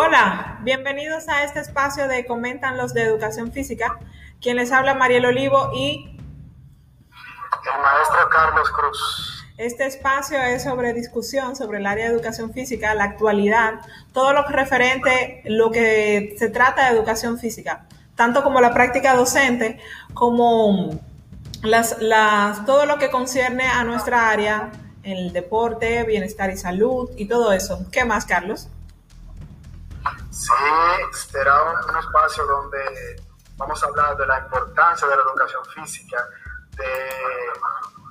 Hola, bienvenidos a este espacio de Comentan los de Educación Física. Quien les habla, Mariel Olivo y... El maestro Carlos Cruz. Este espacio es sobre discusión sobre el área de educación física, la actualidad, todo lo que referente, lo que se trata de educación física, tanto como la práctica docente, como las, las, todo lo que concierne a nuestra área, el deporte, bienestar y salud y todo eso. ¿Qué más, Carlos? Sí, será un, espacio donde vamos a hablar de la importancia de la educación física, de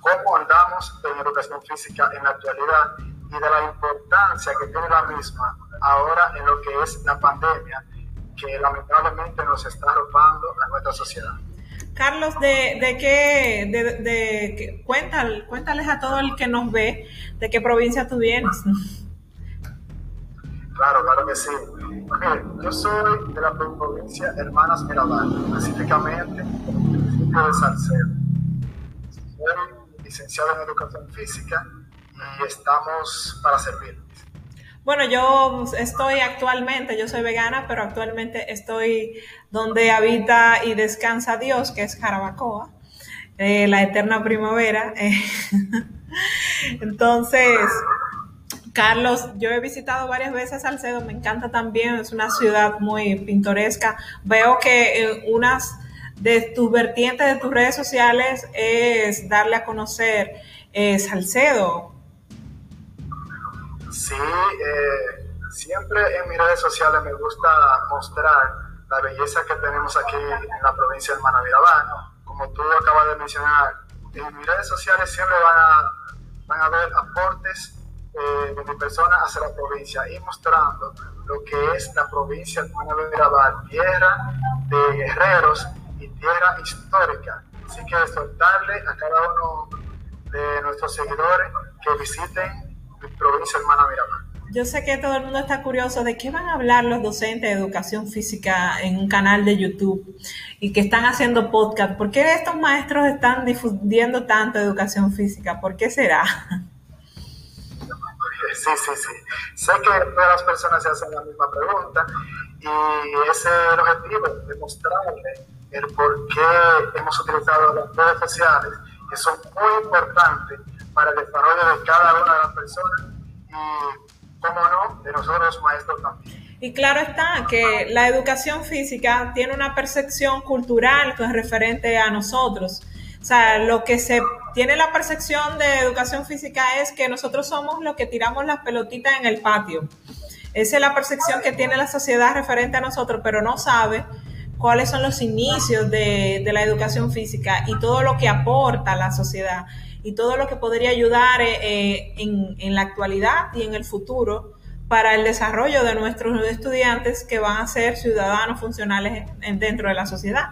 cómo andamos en educación física en la actualidad y de la importancia que tiene la misma ahora en lo que es la pandemia, que lamentablemente nos está robando a nuestra sociedad. Carlos, de, de qué, de, de, cuéntales a todo el que nos ve de qué provincia tú vienes. Claro, claro que sí. yo soy de la provincia Hermanas Mirabal, específicamente de Salcedo. Soy licenciado en Educación Física y estamos para servir. Bueno, yo estoy actualmente, yo soy vegana, pero actualmente estoy donde habita y descansa Dios, que es Jarabacoa, eh, la eterna primavera. Entonces, Carlos, yo he visitado varias veces Salcedo, me encanta también, es una ciudad muy pintoresca. Veo que eh, unas de tus vertientes de tus redes sociales es darle a conocer eh, Salcedo, Sí, eh, siempre en mis redes sociales me gusta mostrar la belleza que tenemos aquí en la provincia de Manavirabal. Como tú acabas de mencionar, en mis redes sociales siempre van a, van a ver aportes eh, mi persona hacia la provincia y mostrando lo que es la provincia de Manavirabal, tierra de guerreros y tierra histórica. Así que exhortarle a cada uno de nuestros seguidores que visiten provincia hermana Yo sé que todo el mundo está curioso de qué van a hablar los docentes de educación física en un canal de YouTube y que están haciendo podcast. ¿Por qué estos maestros están difundiendo tanto educación física? ¿Por qué será? Sí, sí, sí. Sé que todas las personas se hacen la misma pregunta y ese es el objetivo, demostrarle el por qué hemos utilizado las redes sociales, que son muy importantes para el desarrollo de cada una de las personas y, como no, de nosotros maestros también. Y claro está que la educación física tiene una percepción cultural que es referente a nosotros. O sea, lo que se tiene la percepción de educación física es que nosotros somos los que tiramos las pelotitas en el patio. Esa es la percepción que tiene la sociedad referente a nosotros, pero no sabe cuáles son los inicios de, la educación física y todo lo que aporta a la sociedad y todo lo que podría ayudar eh, eh, en, en, la actualidad y en el futuro para el desarrollo de nuestros estudiantes que van a ser ciudadanos funcionales en, dentro de la sociedad.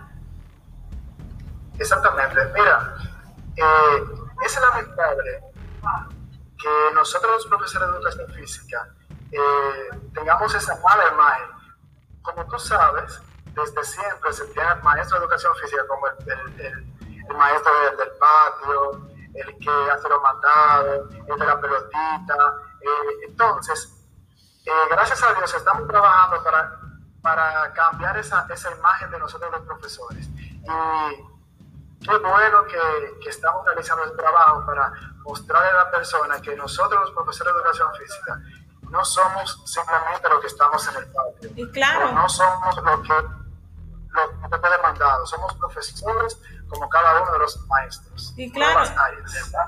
Exactamente. Mira, eh, es lamentable que nosotros los profesores de educación física tengamos esa mala imagen. Como tú sabes, desde siempre se tiene maestro de educación física como el, el, el maestro del, del patio, el que hace los mandados, el de la pelotita. Eh, entonces, eh, gracias a Dios estamos trabajando para, para cambiar esa, esa imagen de nosotros los profesores. Y qué bueno que, que estamos realizando el trabajo para mostrarle a la persona que nosotros los profesores de educación física no somos simplemente los que estamos en el patio. Y claro. No somos los que, lo que puede mandado, somos profesores como cada uno de los maestros. Y claro,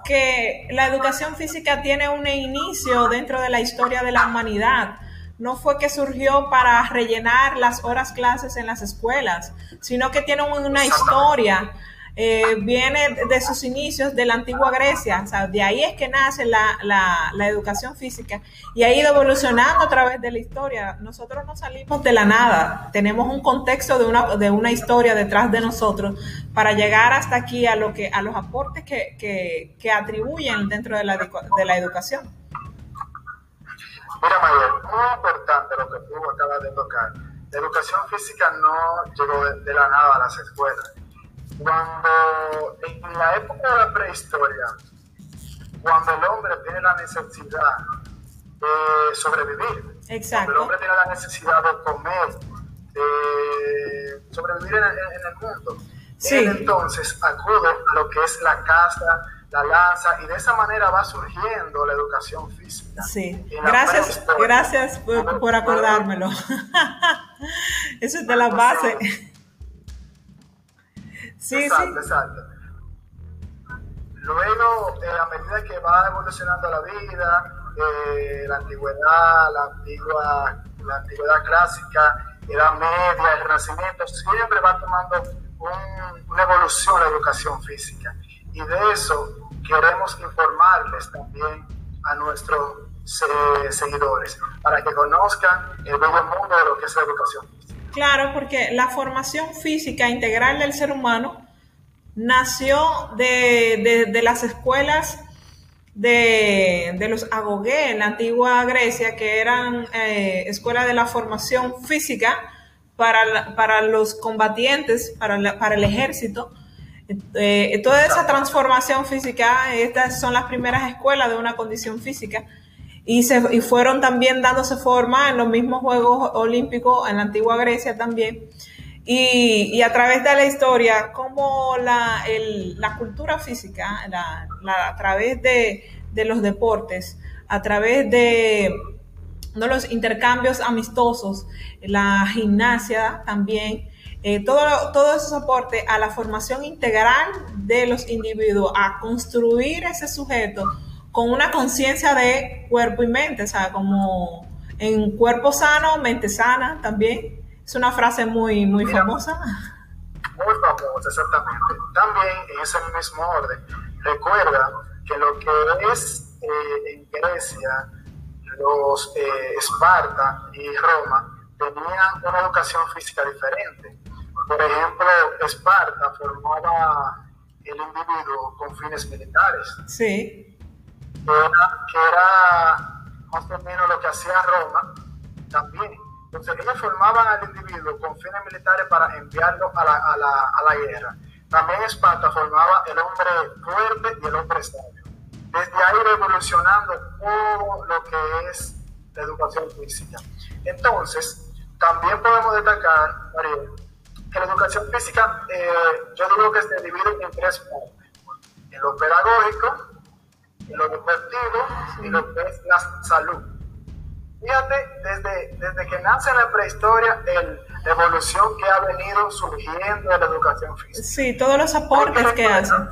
que la educación física tiene un inicio dentro de la historia de la humanidad. No fue que surgió para rellenar las horas clases en las escuelas, sino que tiene una historia eh, viene de sus inicios de la antigua Grecia, o sea, de ahí es que nace la, la, la, educación física y ha ido evolucionando a través de la historia. Nosotros no salimos de la nada, tenemos un contexto de una, de una historia detrás de nosotros para llegar hasta aquí a, lo que, a los aportes que, que, que atribuyen dentro de la, de la educación. Mira, Mayer, muy importante lo que tú acabas de tocar. La educación física no llegó de, de la nada a las escuelas cuando en la época de la prehistoria, cuando el hombre tiene la necesidad de sobrevivir, Exacto. el hombre tiene la necesidad de comer, de sobrevivir en, el mundo. Sí. entonces acude a lo que es la casa, la lanza, y de esa manera va surgiendo la educación física. Sí, gracias, gracias por, acordármelo. Eso es de la base. Sí, exacto, sí. exacto. Luego, eh, a medida que va evolucionando la vida, eh, la antigüedad, la antigua, la antigüedad clásica, edad media, el renacimiento, siempre va tomando una evolución la educación física. Y de eso queremos informarles también a nuestros seguidores, para que conozcan el bello mundo de lo que es la educación física. Claro, porque la formación física integral del ser humano nació de, las escuelas de, los agogué en la antigua Grecia, que eran eh, escuelas de la formación física para, para los combatientes, para, para el ejército. Eh, toda esa transformación física, estas son las primeras escuelas de una condición física. Y, se, y fueron también dándose forma en los mismos Juegos Olímpicos en la antigua Grecia también. Y, a través de la historia, como la, la cultura física, a través de, los deportes, a través de, los intercambios amistosos, la gimnasia también, eh, todo, todo ese soporte a la formación integral de los individuos, a construir ese sujeto con una conciencia de cuerpo y mente, o sea, como en cuerpo sano, mente sana también. Es una frase muy, muy famosa. Muy famosa, exactamente. También en ese mismo orden, recuerda que lo que es eh, en Grecia, los eh, Esparta y Roma tenían una educación física diferente. Por ejemplo, Esparta formaba el individuo con fines militares. Sí. Que era más o menos lo que hacía Roma también entonces ellos formaban al individuo con fines militares para enviarlo a la, a la, a la guerra. También Esparta formaba el hombre fuerte y el hombre sabio. Desde ahí revolucionando todo lo que es la educación física. Entonces, también podemos destacar, María, que la educación física, eh, yo digo que se divide en tres partes. En lo pedagógico, lo deportivo y lo que es la salud. Fíjate, desde, desde que nace la prehistoria, el, la evolución que ha venido surgiendo de la educación física. Sí, todos los aportes que hacen.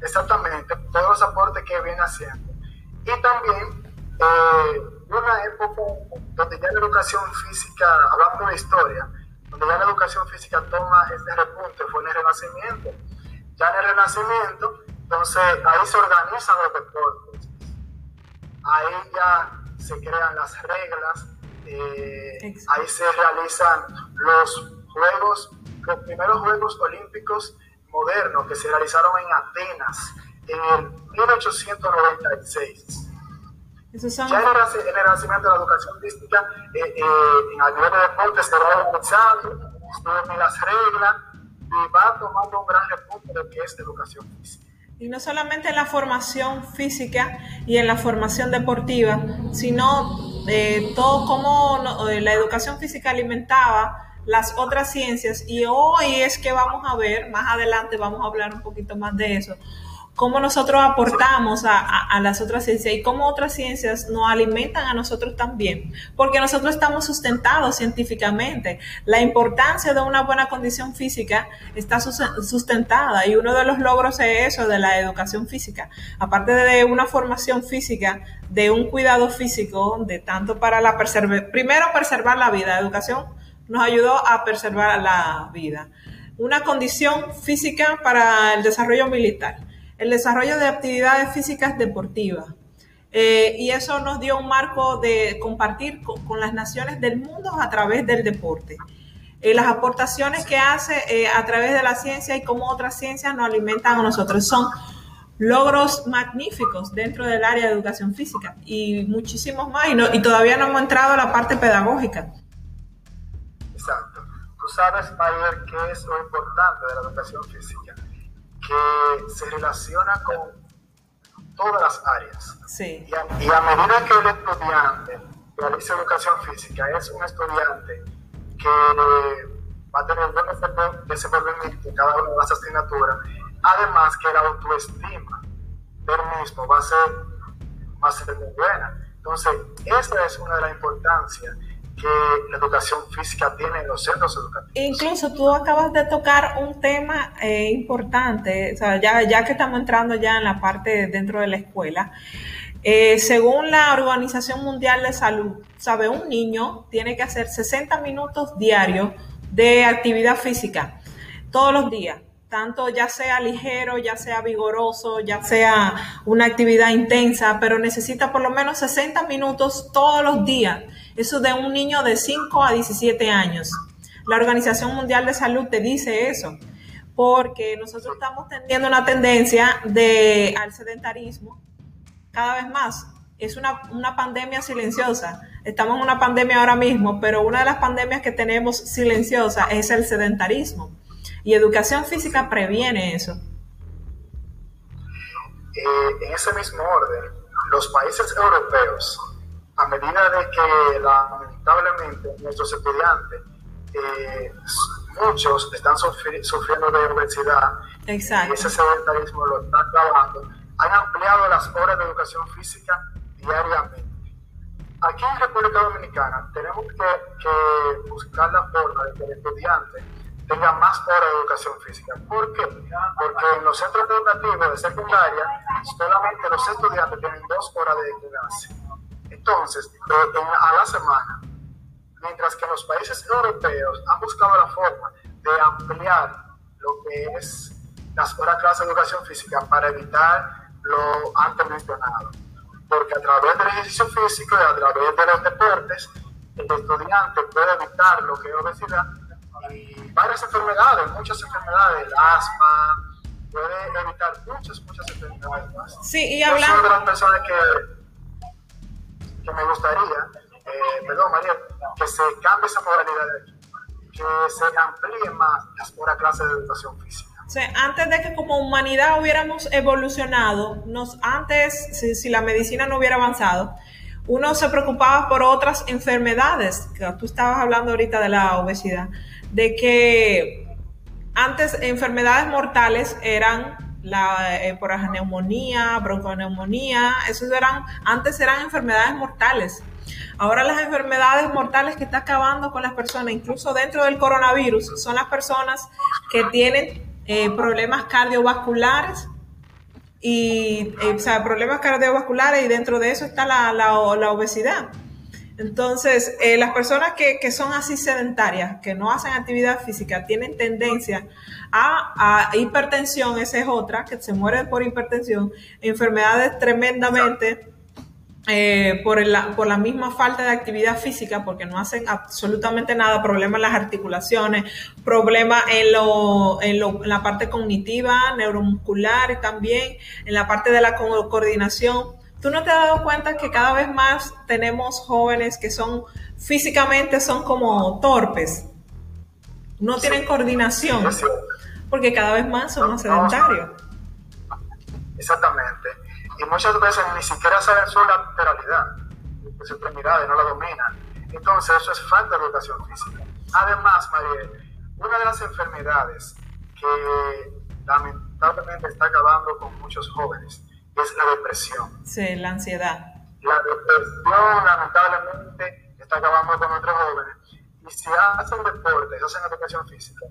Exactamente, todos los aportes que viene haciendo. Y también, eh, una época donde ya la educación física, hablando de historia, donde ya la educación física toma este repunte, fue en el Renacimiento. Ya en el Renacimiento, entonces ahí se organizan los deportes. Ahí ya se crean las reglas, eh, ahí se realizan los Juegos, los primeros Juegos Olímpicos modernos que se realizaron en Atenas en el 1896. Ya en el, renacimiento de la educación física, eh, eh, en el nivel de deporte se va avanzando, estudian las reglas y va tomando un gran repunte de lo que es educación física. Y no solamente en la formación física y en la formación deportiva, sino eh, todo como eh, la educación física alimentaba las otras ciencias. Y hoy es que vamos a ver, más adelante vamos a hablar un poquito más de eso, cómo nosotros aportamos a, las otras ciencias y cómo otras ciencias nos alimentan a nosotros también, porque nosotros estamos sustentados científicamente. La importancia de una buena condición física está sustentada y uno de los logros es eso de la educación física. Aparte de una formación física, de un cuidado físico, de tanto para la preservar, primero preservar la vida, la educación nos ayudó a preservar la vida. Una condición física para el desarrollo militar el desarrollo de actividades físicas deportivas. Eh, y eso nos dio un marco de compartir con, las naciones del mundo a través del deporte. Eh, las aportaciones que hace eh, a través de la ciencia y cómo otras ciencias nos alimentan a nosotros son logros magníficos dentro del área de educación física y muchísimos más. Y, y todavía no hemos entrado a la parte pedagógica. Exacto. Tú sabes, Mayer, qué es lo importante de la educación física que se relaciona con todas las áreas. Sí. Y, a, medida que el estudiante realice educación física es un estudiante que va a tener buen desenvolvimiento en cada una de las asignaturas, además que la autoestima del mismo va a ser, va a ser muy buena. Entonces, esa es una de las importancias que la educación física tiene en los centros educativos. Incluso tú acabas de tocar un tema eh, importante, o sea, ya, ya que estamos entrando ya en la parte dentro de la escuela. Eh, según la Organización Mundial de Salud, sabe, un niño tiene que hacer 60 minutos diarios de actividad física todos los días, tanto ya sea ligero, ya sea vigoroso, ya sea una actividad intensa, pero necesita por lo menos 60 minutos todos los días. Eso de un niño de 5 a 17 años. La Organización Mundial de Salud te dice eso, porque nosotros estamos teniendo una tendencia de, al sedentarismo cada vez más. Es una, una, pandemia silenciosa. Estamos en una pandemia ahora mismo, pero una de las pandemias que tenemos silenciosa es el sedentarismo. Y educación física previene eso. Eh, en ese mismo orden, los países europeos, a medida de que lamentablemente nuestros estudiantes, eh, muchos están sufriendo de obesidad, Exacto. y ese sedentarismo lo está acabando, han ampliado las horas de educación física diariamente. Aquí en República Dominicana tenemos que, buscar la forma de que el estudiante tenga más horas de educación física. ¿Por qué? Porque en los centros educativos de secundaria solamente los estudiantes tienen dos horas de clase. Entonces, a la semana, mientras que los países europeos han buscado la forma de ampliar lo que es las horas clase de educación física para evitar lo antes mencionado. Porque a través del ejercicio físico y a través de los deportes, el estudiante puede evitar lo que es obesidad y varias enfermedades, muchas enfermedades, el asma, puede evitar muchas, muchas enfermedades más. Sí, y hablando... de las personas que, que me gustaría, eh, perdón María, que se cambie esa modalidad de aquí, que se amplíe más las horas clases de educación física antes de que como humanidad hubiéramos evolucionado, nos, antes, si, la medicina no hubiera avanzado, uno se preocupaba por otras enfermedades. Tú estabas hablando ahorita de la obesidad, de que antes enfermedades mortales eran la eh, por neumonía, bronconeumonía, esos eran, antes eran enfermedades mortales. Ahora las enfermedades mortales que está acabando con las personas, incluso dentro del coronavirus, son las personas que tienen eh, problemas cardiovasculares y eh, o sea, problemas cardiovasculares y dentro de eso está la, la, obesidad. Entonces, eh, las personas que, que, son así sedentarias, que no hacen actividad física, tienen tendencia a, hipertensión, esa es otra, que se mueren por hipertensión, enfermedades tremendamente eh, por, la, por la misma falta de actividad física, porque no hacen absolutamente nada, problemas en las articulaciones, problemas en, lo, en, lo, en la parte cognitiva, neuromuscular y también en la parte de la coordinación. ¿Tú no te has dado cuenta que cada vez más tenemos jóvenes que son físicamente son como torpes? No tienen coordinación, porque cada vez más son más sedentarios. Exactamente y muchas veces ni siquiera saben su lateralidad, su extremidades, no la dominan. Entonces, eso es falta de educación física. Además, María, una de las enfermedades que lamentablemente está acabando con muchos jóvenes es la depresión. Sí, la ansiedad. La depresión, lamentablemente, está acabando con nuestros jóvenes. Y si hacen deporte, hacen educación física,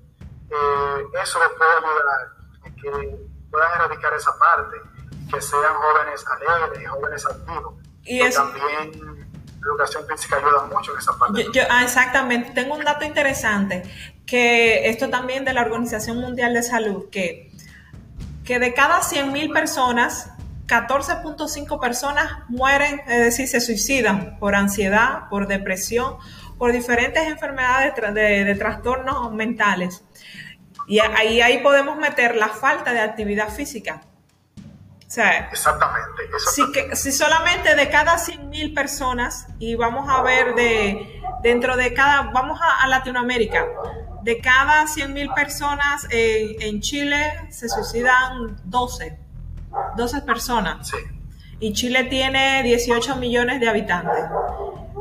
eh, eso les puede ayudar a que puedan erradicar esa parte que sean jóvenes alegres, jóvenes activos. Y también la educación física ayuda mucho en esa parte. ah, exactamente. Tengo un dato interesante, que esto también de la Organización Mundial de Salud, que, que de cada 100.000 personas, 14.5 personas mueren, es decir, se suicidan por ansiedad, por depresión, por diferentes enfermedades de, de trastornos mentales. Y ahí, ahí podemos meter la falta de actividad física exactamente. Si, que, si solamente de cada 100.000 personas, y vamos a ver de dentro de cada, vamos a, Latinoamérica, de cada 100.000 personas en Chile se suicidan 12, 12 personas. Y Chile tiene 18 millones de habitantes.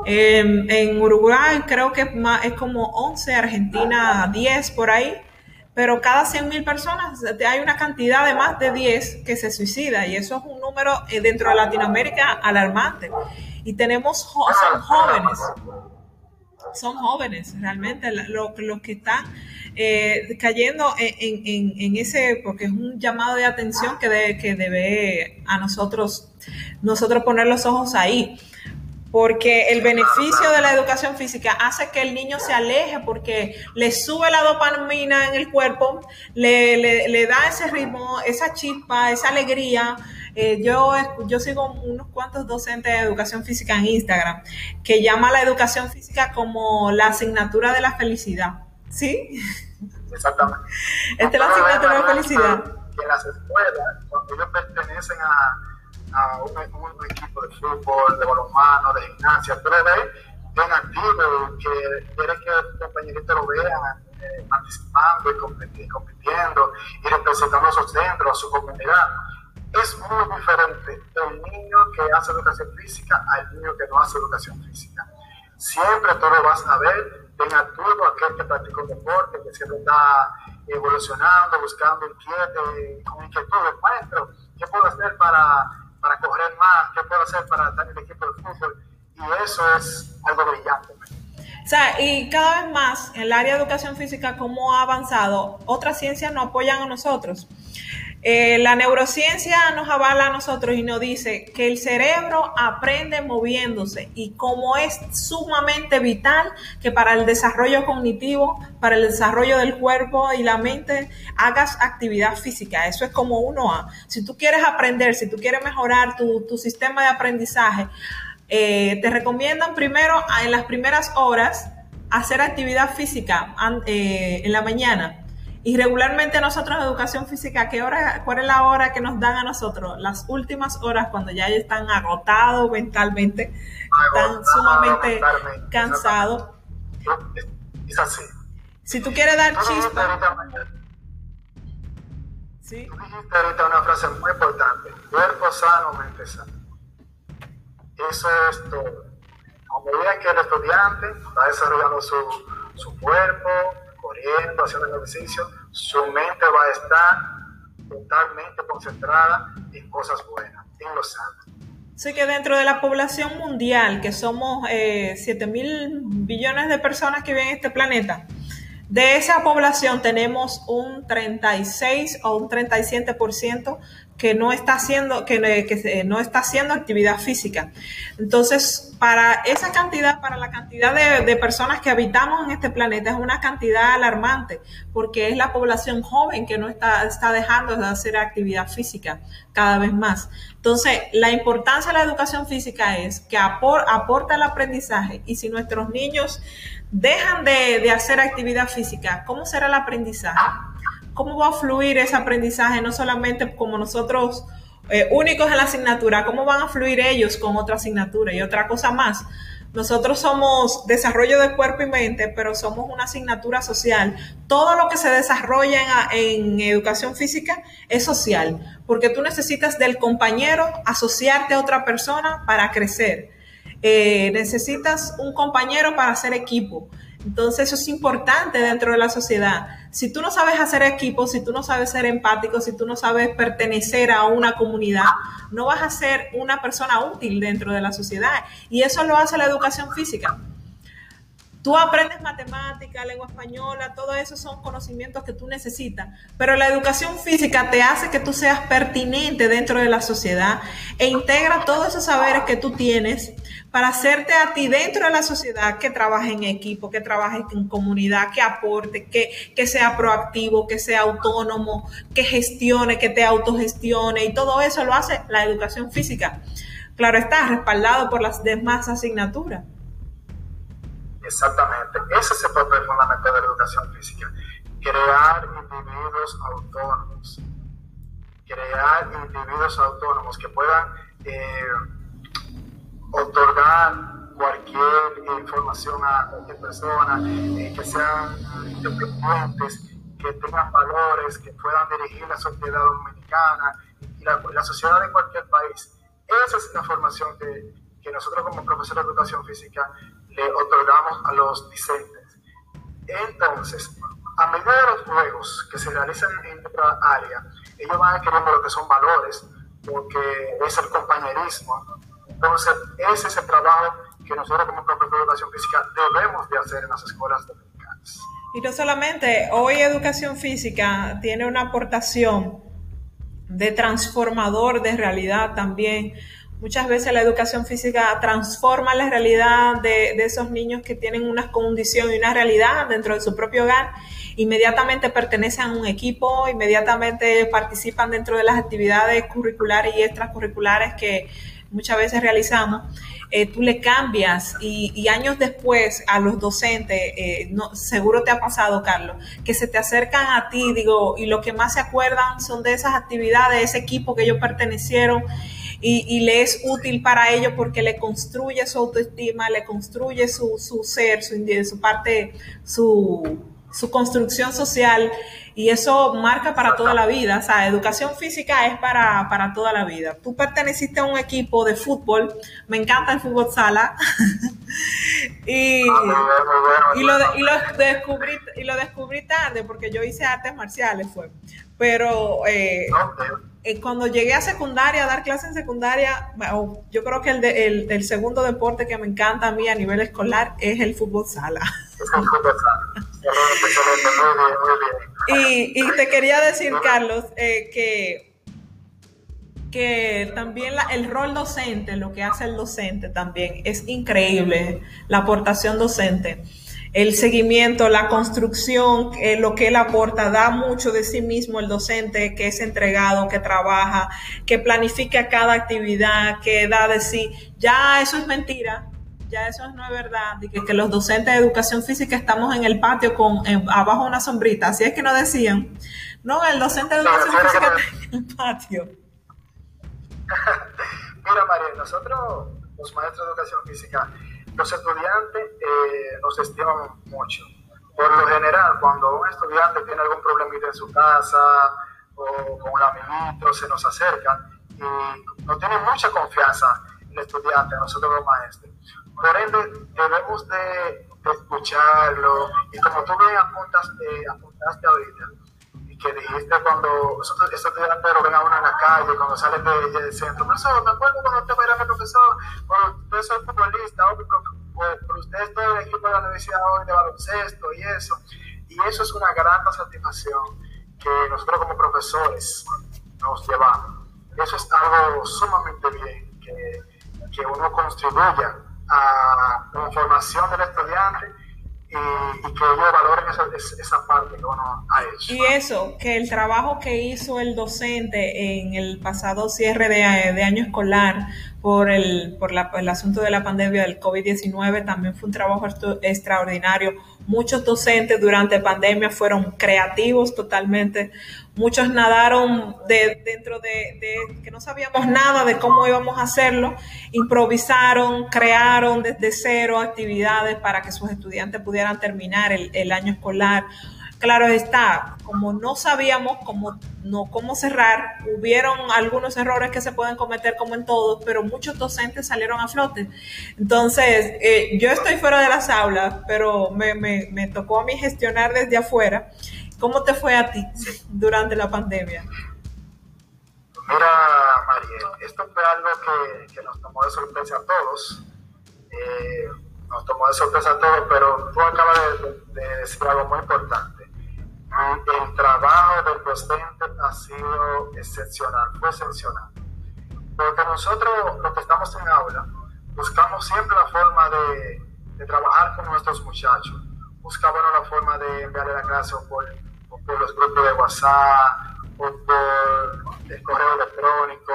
Em, en Uruguay creo que es, como 11, Argentina 10 por ahí, pero cada 100.000 personas hay una cantidad de más de 10 que se suicida y eso es un número eh, dentro de Latinoamérica alarmante. Y tenemos son jóvenes, son jóvenes realmente los que están eh, cayendo en, ese, porque es un llamado de atención que, debe, que debe a nosotros, nosotros poner los ojos ahí porque el beneficio de la educación física hace que el niño se aleje porque le sube la dopamina en el cuerpo, le, da ese ritmo, esa chispa, esa alegría. Eh, yo, yo sigo unos cuantos docentes de educación física en Instagram que llama la educación física como la asignatura de la felicidad. ¿Sí? Exactamente. Esta es la asignatura de felicidad. Que las escuelas, cuando ellos pertenecen a a un, equipo de fútbol, de balonmano, de gimnasia, pero ves bien activo, que quiere que los compañeritos lo vean eh, participando y compitiendo y representando a su centro, a su comunidad. Es muy diferente el niño que hace educación física al niño que no hace educación física. Siempre tú lo vas a ver bien activo, aquel que practica un deporte, que siempre está evolucionando, buscando inquieto, con inquietudes, maestro, ¿qué puedo hacer para para correr más, qué puedo hacer para estar en el equipo de fútbol. Y eso es algo brillante. O sea, y cada vez más en el área de educación física, cómo ha avanzado, otras ciencias nos apoyan a nosotros. Eh, la neurociencia nos avala a nosotros y nos dice que el cerebro aprende moviéndose y como es sumamente vital que para el desarrollo cognitivo, para el desarrollo del cuerpo y la mente, hagas actividad física. Eso es como uno a. Si tú quieres aprender, si tú quieres mejorar tu, sistema de aprendizaje, eh, te recomiendan primero en las primeras horas hacer actividad física eh, en la mañana y regularmente nosotros en educación física, ¿qué hora, ¿cuál es la hora que nos dan a nosotros? Las últimas horas cuando ya están agotados mentalmente, están sumamente cansados. Es así. Si tú quieres dar chispa... ¿Sí? Tú dijiste ahorita una frase muy importante, cuerpo sano, mente sana. Eso es todo. A medida que el estudiante va desarrollando su, su cuerpo, haciendo ejercicio, su mente va a estar totalmente concentrada en cosas buenas, en lo sano. Sí que dentro de la población mundial, que somos eh, 7 mil billones de personas que viven en este planeta, de esa población tenemos un 36 o un 37% que no está haciendo, que, que, no está haciendo actividad física. Entonces, para esa cantidad, para la cantidad de, personas que habitamos en este planeta, es una cantidad alarmante, porque es la población joven que no está, está dejando de hacer actividad física cada vez más. Entonces, la importancia de la educación física es que aporta el aprendizaje y si nuestros niños dejan de, de hacer actividad física, ¿cómo será el aprendizaje? ¿Cómo va a fluir ese aprendizaje? No solamente como nosotros eh, únicos en la asignatura, ¿cómo van a fluir ellos con otra asignatura? Y otra cosa más, nosotros somos desarrollo de cuerpo y mente, pero somos una asignatura social. Todo lo que se desarrolla en, educación física es social, porque tú necesitas del compañero asociarte a otra persona para crecer. Eh, necesitas un compañero para hacer equipo. Entonces eso es importante dentro de la sociedad. Si tú no sabes hacer equipo, si tú no sabes ser empático, si tú no sabes pertenecer a una comunidad, no vas a ser una persona útil dentro de la sociedad. Y eso lo hace la educación física. Tú aprendes matemática, lengua española, todo eso son conocimientos que tú necesitas, pero la educación física te hace que tú seas pertinente dentro de la sociedad e integra todos esos saberes que tú tienes para hacerte a ti dentro de la sociedad que trabaje en equipo, que trabaje en comunidad, que aporte, que, que sea proactivo, que sea autónomo, que gestione, que te autogestione y todo eso lo hace la educación física. Claro está, respaldado por las demás asignaturas. Exactamente, ese es el papel fundamental de la educación física, crear individuos autónomos, crear individuos autónomos que puedan eh, otorgar cualquier información a cualquier persona, eh, que sean independientes, que tengan valores, que puedan dirigir la sociedad dominicana y la, sociedad de cualquier país. Esa es la formación que, que nosotros como profesores de educación física le otorgamos a los discentes. Entonces, a medida de los juegos que se realizan en otra área, ellos van adquiriendo lo que son valores, porque es el compañerismo. Entonces, ese es el trabajo que nosotros como profesores de educación física debemos de hacer en las escuelas dominicanas. Y no solamente, hoy educación física tiene una aportación de transformador de realidad también. Muchas veces la educación física transforma la realidad de, esos niños que tienen una condición y una realidad dentro de su propio hogar. Inmediatamente pertenecen a un equipo, inmediatamente participan dentro de las actividades curriculares y extracurriculares que muchas veces realizamos. Eh, tú le cambias y, y, años después a los docentes, eh, no, seguro te ha pasado, Carlos, que se te acercan a ti, digo, y lo que más se acuerdan son de esas actividades, ese equipo que ellos pertenecieron. Y, y, le es útil para ellos porque le construye su autoestima, le construye su, su ser, su, su parte, su, su construcción social y eso marca para toda la vida. O sea, educación física es para, para toda la vida. Tú perteneciste a un equipo de fútbol, me encanta el fútbol sala, y, y, lo, y, lo descubrí, y lo descubrí tarde porque yo hice artes marciales, fue. Pero eh, eh, cuando llegué a secundaria, a dar clases en secundaria, yo creo que el, de, el, el, segundo deporte que me encanta a mí a nivel escolar es el fútbol sala. y, y, te quería decir, Carlos, eh, que, que también la, el rol docente, lo que hace el docente también, es increíble, la aportación docente el seguimiento, la construcción, eh, lo que él aporta, da mucho de sí mismo el docente que es entregado, que trabaja, que planifica cada actividad, que da de sí. Ya eso es mentira, ya eso no es verdad, que, que los docentes de educación física estamos en el patio con en, abajo una sombrita, así es que nos decían, no, el docente de educación física está en el patio. Mira, María, nosotros, los maestros de educación física, los estudiantes eh, nos estiman mucho. Por lo general, cuando un estudiante tiene algún problemita en su casa o con un amiguito, se nos acercan y no tienen mucha confianza en el estudiante, nosotros los maestros. Por ende, debemos de, de escucharlo y como tú bien apuntas, eh, apuntaste ahorita, que dijiste cuando estudiantes lo ven a uno en la calle, cuando salen de, del centro. Profesor, me acuerdo cuando usted era mi profesor, bueno, usted soy futbolista, o, pero usted es todo el equipo de la universidad hoy de baloncesto y eso. Y eso es una gran satisfacción que nosotros como profesores nos llevamos. Eso es algo sumamente bien, que, que uno contribuya a la formación del estudiante y, que ellos valoren esa, esa, parte que uno ha. Y eso, que el trabajo que hizo el docente en el pasado cierre de, de año escolar por, el, por la, el asunto de la pandemia del COVID-19 también fue un trabajo extraordinario. Muchos docentes durante pandemia fueron creativos totalmente. Muchos nadaron de, dentro de, que no sabíamos nada de cómo íbamos a hacerlo, improvisaron, crearon desde cero actividades para que sus estudiantes pudieran terminar el año escolar claro está, como no sabíamos cómo, no, cómo cerrar, hubieron algunos errores que se pueden cometer como en todos, pero muchos docentes salieron a flote. Entonces, eh, yo estoy fuera de las aulas, pero me, me, me, tocó a mí gestionar desde afuera. ¿Cómo te fue a ti durante la pandemia? Mira, Mariel, esto fue algo que, nos tomó de sorpresa a todos. Eh, nos tomó de sorpresa a todos, pero tú acabas de decir algo muy importante el trabajo del docente ha sido excepcional, fue excepcional. Porque nosotros, los que estamos en aula, buscamos siempre la forma de, trabajar con nuestros muchachos. Buscamos la forma de enviarle la clase o por, los grupos de WhatsApp, o por el correo electrónico,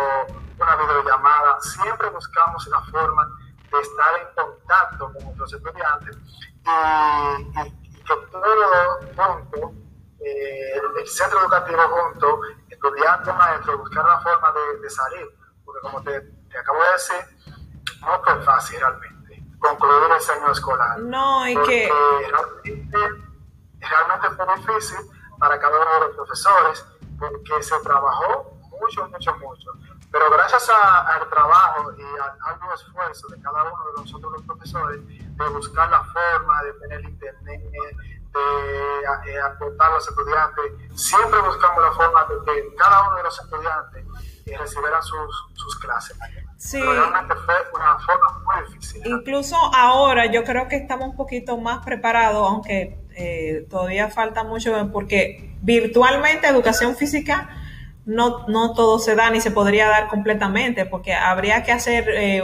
una videollamada. Siempre buscamos la forma de estar en contacto con nuestros estudiantes y, y, y que todo junto eh, el centro educativo junto, estudiantes, maestros, buscar la forma de, de salir, porque como te, te, acabo de decir, no fue fácil realmente concluir ese año escolar. No, y que... Realmente, realmente fue difícil para cada uno de los profesores, porque se trabajó mucho, mucho, mucho. Pero gracias al trabajo y al arduo esfuerzo de cada uno de nosotros los profesores de buscar la forma de tener internet, eh, aportar a los estudiantes. Siempre buscamos la forma de que cada uno de los estudiantes eh, recibiera sus, sus clases. Sí. realmente fue una forma muy difícil. Incluso ahora yo creo que estamos un poquito más preparados, aunque eh, todavía falta mucho, porque virtualmente educación física no, no todo se da ni se podría dar completamente, porque habría que hacer, eh,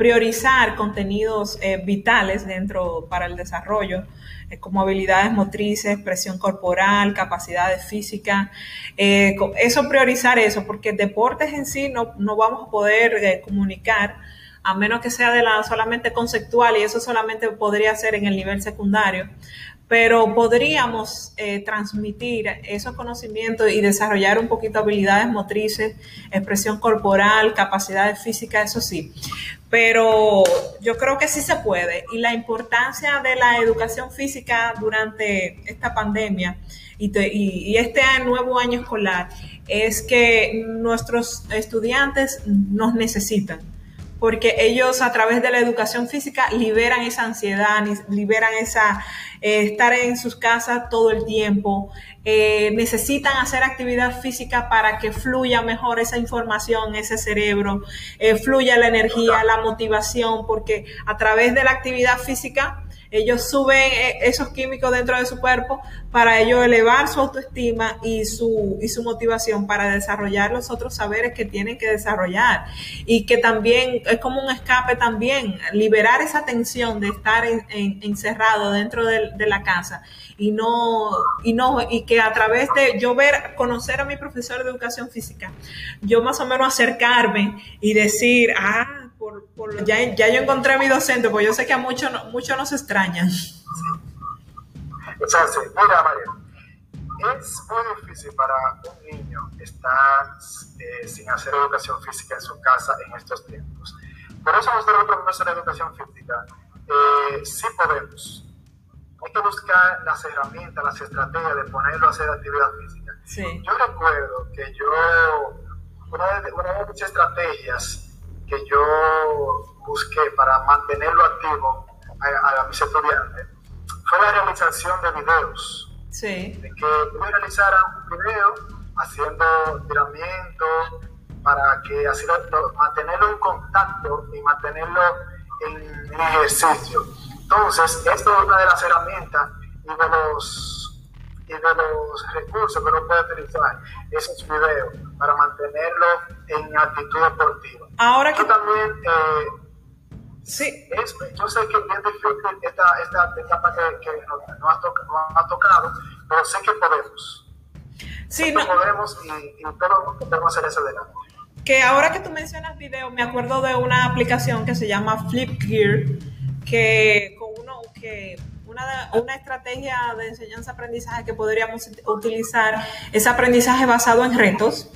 priorizar contenidos eh, vitales dentro para el desarrollo, eh, como habilidades motrices, presión corporal, capacidades físicas. eso priorizar eso, porque deportes en sí no, no vamos a poder comunicar a menos que sea de la solamente conceptual y eso solamente podría ser en el nivel secundario pero podríamos eh, transmitir esos conocimientos y desarrollar un poquito habilidades motrices, expresión corporal, capacidades físicas, eso sí. Pero yo creo que sí se puede. Y la importancia de la educación física durante esta pandemia y, y este nuevo año escolar es que nuestros estudiantes nos necesitan porque ellos a través de la educación física liberan esa ansiedad, liberan esa eh, estar en sus casas todo el tiempo, eh, necesitan hacer actividad física para que fluya mejor esa información, ese cerebro, eh, fluya la energía, la motivación, porque a través de la actividad física ellos suben eh, esos químicos dentro de su cuerpo para ellos elevar su autoestima y su, y su motivación para desarrollar los otros saberes que tienen que desarrollar. Y que también es como un escape también, liberar esa tensión de estar encerrado dentro de, de, la casa y no, y no, y que a través de yo ver, conocer a mi profesor de educación física, yo más o menos acercarme y decir, ah, por, ya, ya, yo encontré a mi docente, porque yo sé que a muchos muchos nos extrañan. Mira, María, es muy difícil para un niño estar eh, sin hacer educación física en su casa en estos tiempos. Por eso nosotros profesores de educación física eh, sí podemos. Hay que buscar las herramientas, las estrategias de ponerlo a hacer actividad física. Sí. Yo recuerdo que yo, una de, una de mis estrategias que yo busqué para mantenerlo activo a, mis estudiantes fue la realización de videos. Sí. De que ellos realizaran un video haciendo tiramiento para que así mantenerlo en contacto y mantenerlo en, ejercicio. Entonces, esto es una de las herramientas y de los de los recursos que uno puede utilizar esos videos para mantenerlo en actitud deportiva. Ahora que también, eh, sí. es, yo sé que es bien difícil esta, esta etapa que, que nos, no ha, ha, tocado, pero sé que podemos. Sí, no. podemos y, y todos podemos hacer eso adelante. Que ahora que tú mencionas video, me acuerdo de una aplicación que se llama Flipgear, que con uno que una, estrategia de enseñanza-aprendizaje que podríamos utilizar es aprendizaje basado en retos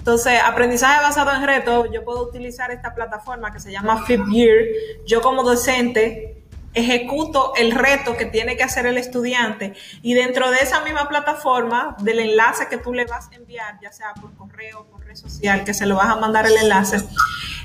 entonces, aprendizaje basado en retos, yo puedo utilizar esta plataforma que se llama FlipGear. Yo como docente ejecuto el reto que tiene que hacer el estudiante y dentro de esa misma plataforma, del enlace que tú le vas a enviar, ya sea por correo, por red social, que se lo vas a mandar el enlace,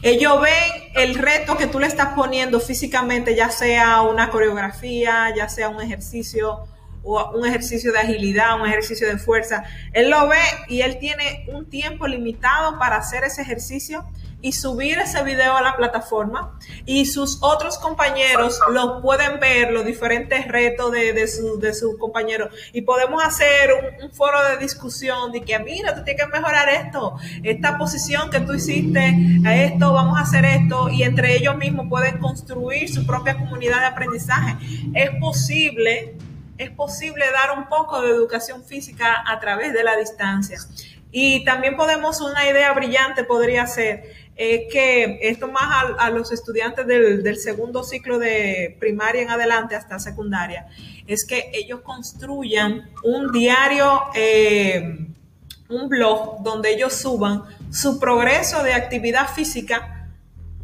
ellos ven el reto que tú le estás poniendo físicamente, ya sea una coreografía, ya sea un ejercicio o un ejercicio de agilidad, un ejercicio de fuerza. Él lo ve y él tiene un tiempo limitado para hacer ese ejercicio y subir ese video a la plataforma y sus otros compañeros lo pueden ver, los diferentes retos de, de sus de su compañeros y podemos hacer un, foro de discusión de que mira, tú tienes que mejorar esto, esta posición que tú hiciste, a esto, vamos a hacer esto y entre ellos mismos pueden construir su propia comunidad de aprendizaje. Es posible es posible dar un poco de educación física a través de la distancia. Y también podemos, una idea brillante podría ser eh, que esto más a, los estudiantes del, segundo ciclo de primaria en adelante hasta secundaria, es que ellos construyan un diario, eh, un blog donde ellos suban su progreso de actividad física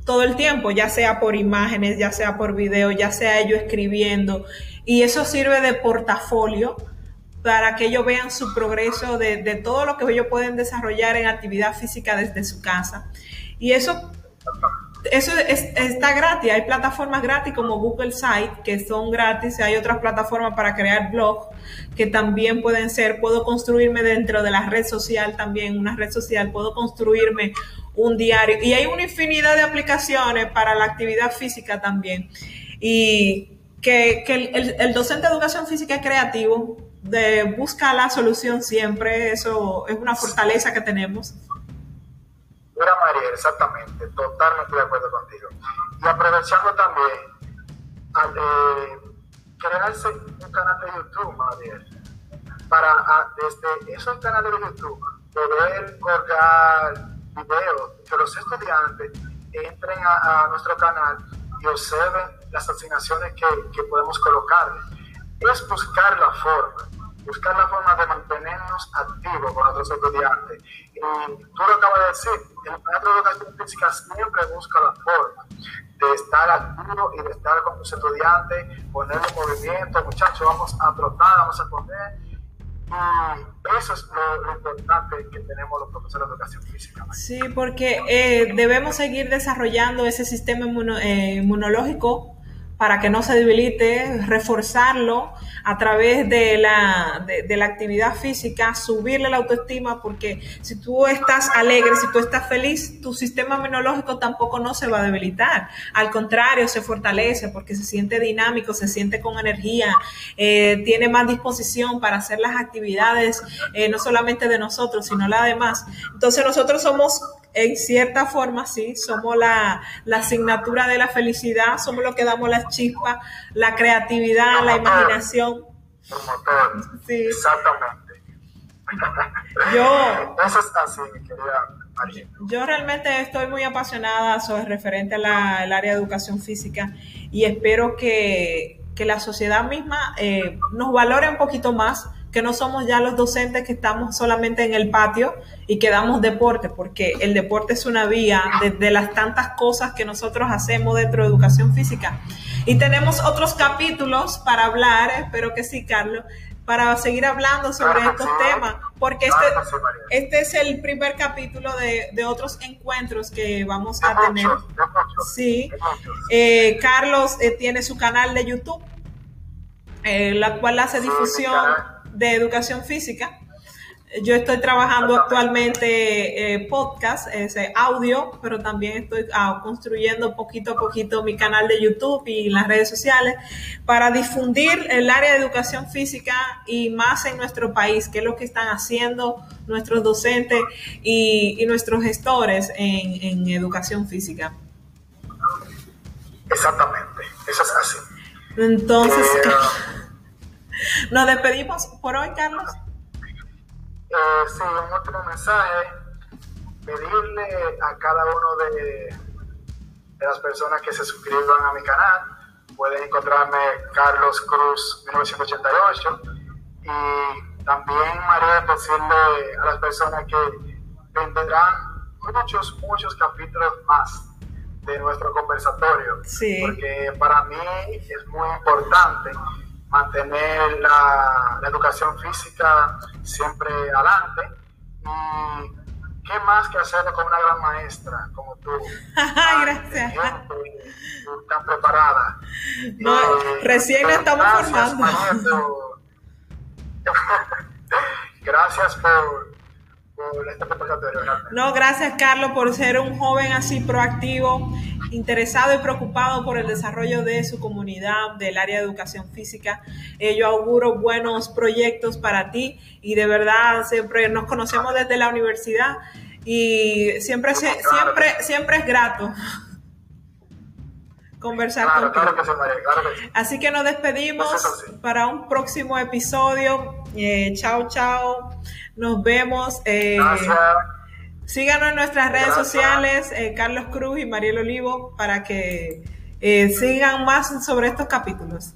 todo el tiempo, ya sea por imágenes, ya sea por video, ya sea ellos escribiendo. Y eso sirve de portafolio para que ellos vean su progreso de, todo lo que ellos pueden desarrollar en actividad física desde su casa. Y eso, eso está gratis. Hay plataformas gratis como Google Site que son gratis. Hay otras plataformas para crear blog que también pueden ser. Puedo construirme dentro de la red social también, una red social. Puedo construirme un diario. Y hay una infinidad de aplicaciones para la actividad física también. Y que, el, docente de educación física es creativo, de, busca la solución siempre. Eso es una fortaleza que tenemos. Mira, María, exactamente, totalmente de acuerdo contigo. Y aprovechando también, al, eh, crearse un canal de YouTube, María, para desde esos canales de YouTube poder colgar videos, que los estudiantes entren a, nuestro canal y observen las asignaciones que, que podemos colocar. Es buscar la forma buscar la forma de mantenernos activos con nuestros estudiantes. Y tú lo acabas de decir, el maestro de educación física siempre busca la forma de estar activo y de estar con tus estudiantes, ponerle movimiento, muchachos, vamos a trotar, vamos a correr. Y eso es lo, importante que tenemos los profesores de educación física. Sí, porque eh, debemos seguir desarrollando ese sistema eh, inmunológico para que no se debilite, reforzarlo a través de la, de, la actividad física, subirle la autoestima, porque si tú estás alegre, si tú estás feliz, tu sistema inmunológico tampoco no se va a debilitar. Al contrario, se fortalece porque se siente dinámico, se siente con energía, eh, tiene más disposición para hacer las actividades, eh, no solamente de nosotros, sino la demás. Entonces nosotros somos en cierta forma, sí, somos la, asignatura de la felicidad, somos los que damos la chispa, la creatividad, la imaginación. Sí. Exactamente. Yo, Eso es así, mi querida Yo realmente estoy muy apasionada sobre referente al área de educación física y espero que, la sociedad misma eh, nos valore un poquito más que no somos ya los docentes que estamos solamente en el patio y que damos deporte, porque el deporte es una vía de, las tantas cosas que nosotros hacemos dentro de educación física. Y tenemos otros capítulos para hablar, espero que sí, Carlos, para seguir hablando sobre estos temas, porque este, este es el primer capítulo de, otros encuentros que vamos a tener. Sí, eh, Carlos eh, tiene su canal de YouTube, eh, la cual hace difusión de educación física. Yo estoy trabajando actualmente eh, podcast, ese audio, pero también estoy ah, construyendo poquito a poquito mi canal de YouTube y las redes sociales para difundir el área de educación física y más en nuestro país, qué es lo que están haciendo nuestros docentes y, nuestros gestores en, educación física. Exactamente, eso es así. Entonces... Eh, Nos despedimos por hoy, Carlos. Eh, sí, un último mensaje. Pedirle a cada uno de, de las personas que se suscriban a mi canal. Pueden encontrarme Carlos Cruz 1988 y también María decirle a las personas que vendrán muchos, muchos capítulos más de nuestro conversatorio. Sí. Porque para mí es muy importante mantener la, educación física siempre adelante. Y qué más que hacerlo con una gran maestra como tú. Gracias. tan preparada. No, eh, recién estamos formando. gracias por, No, gracias Carlos por ser un joven así proactivo interesado y preocupado por el desarrollo de su comunidad, del área de educación física. Eh, yo auguro buenos proyectos para ti y de verdad siempre nos conocemos desde la universidad y siempre, siempre, siempre es grato conversar contigo. Así que nos despedimos para un próximo episodio. Eh, chao, chao. Nos vemos. Eh, Síganos en nuestras redes sociales, eh, Carlos Cruz y Mariel Olivo, para que eh, sigan más sobre estos capítulos.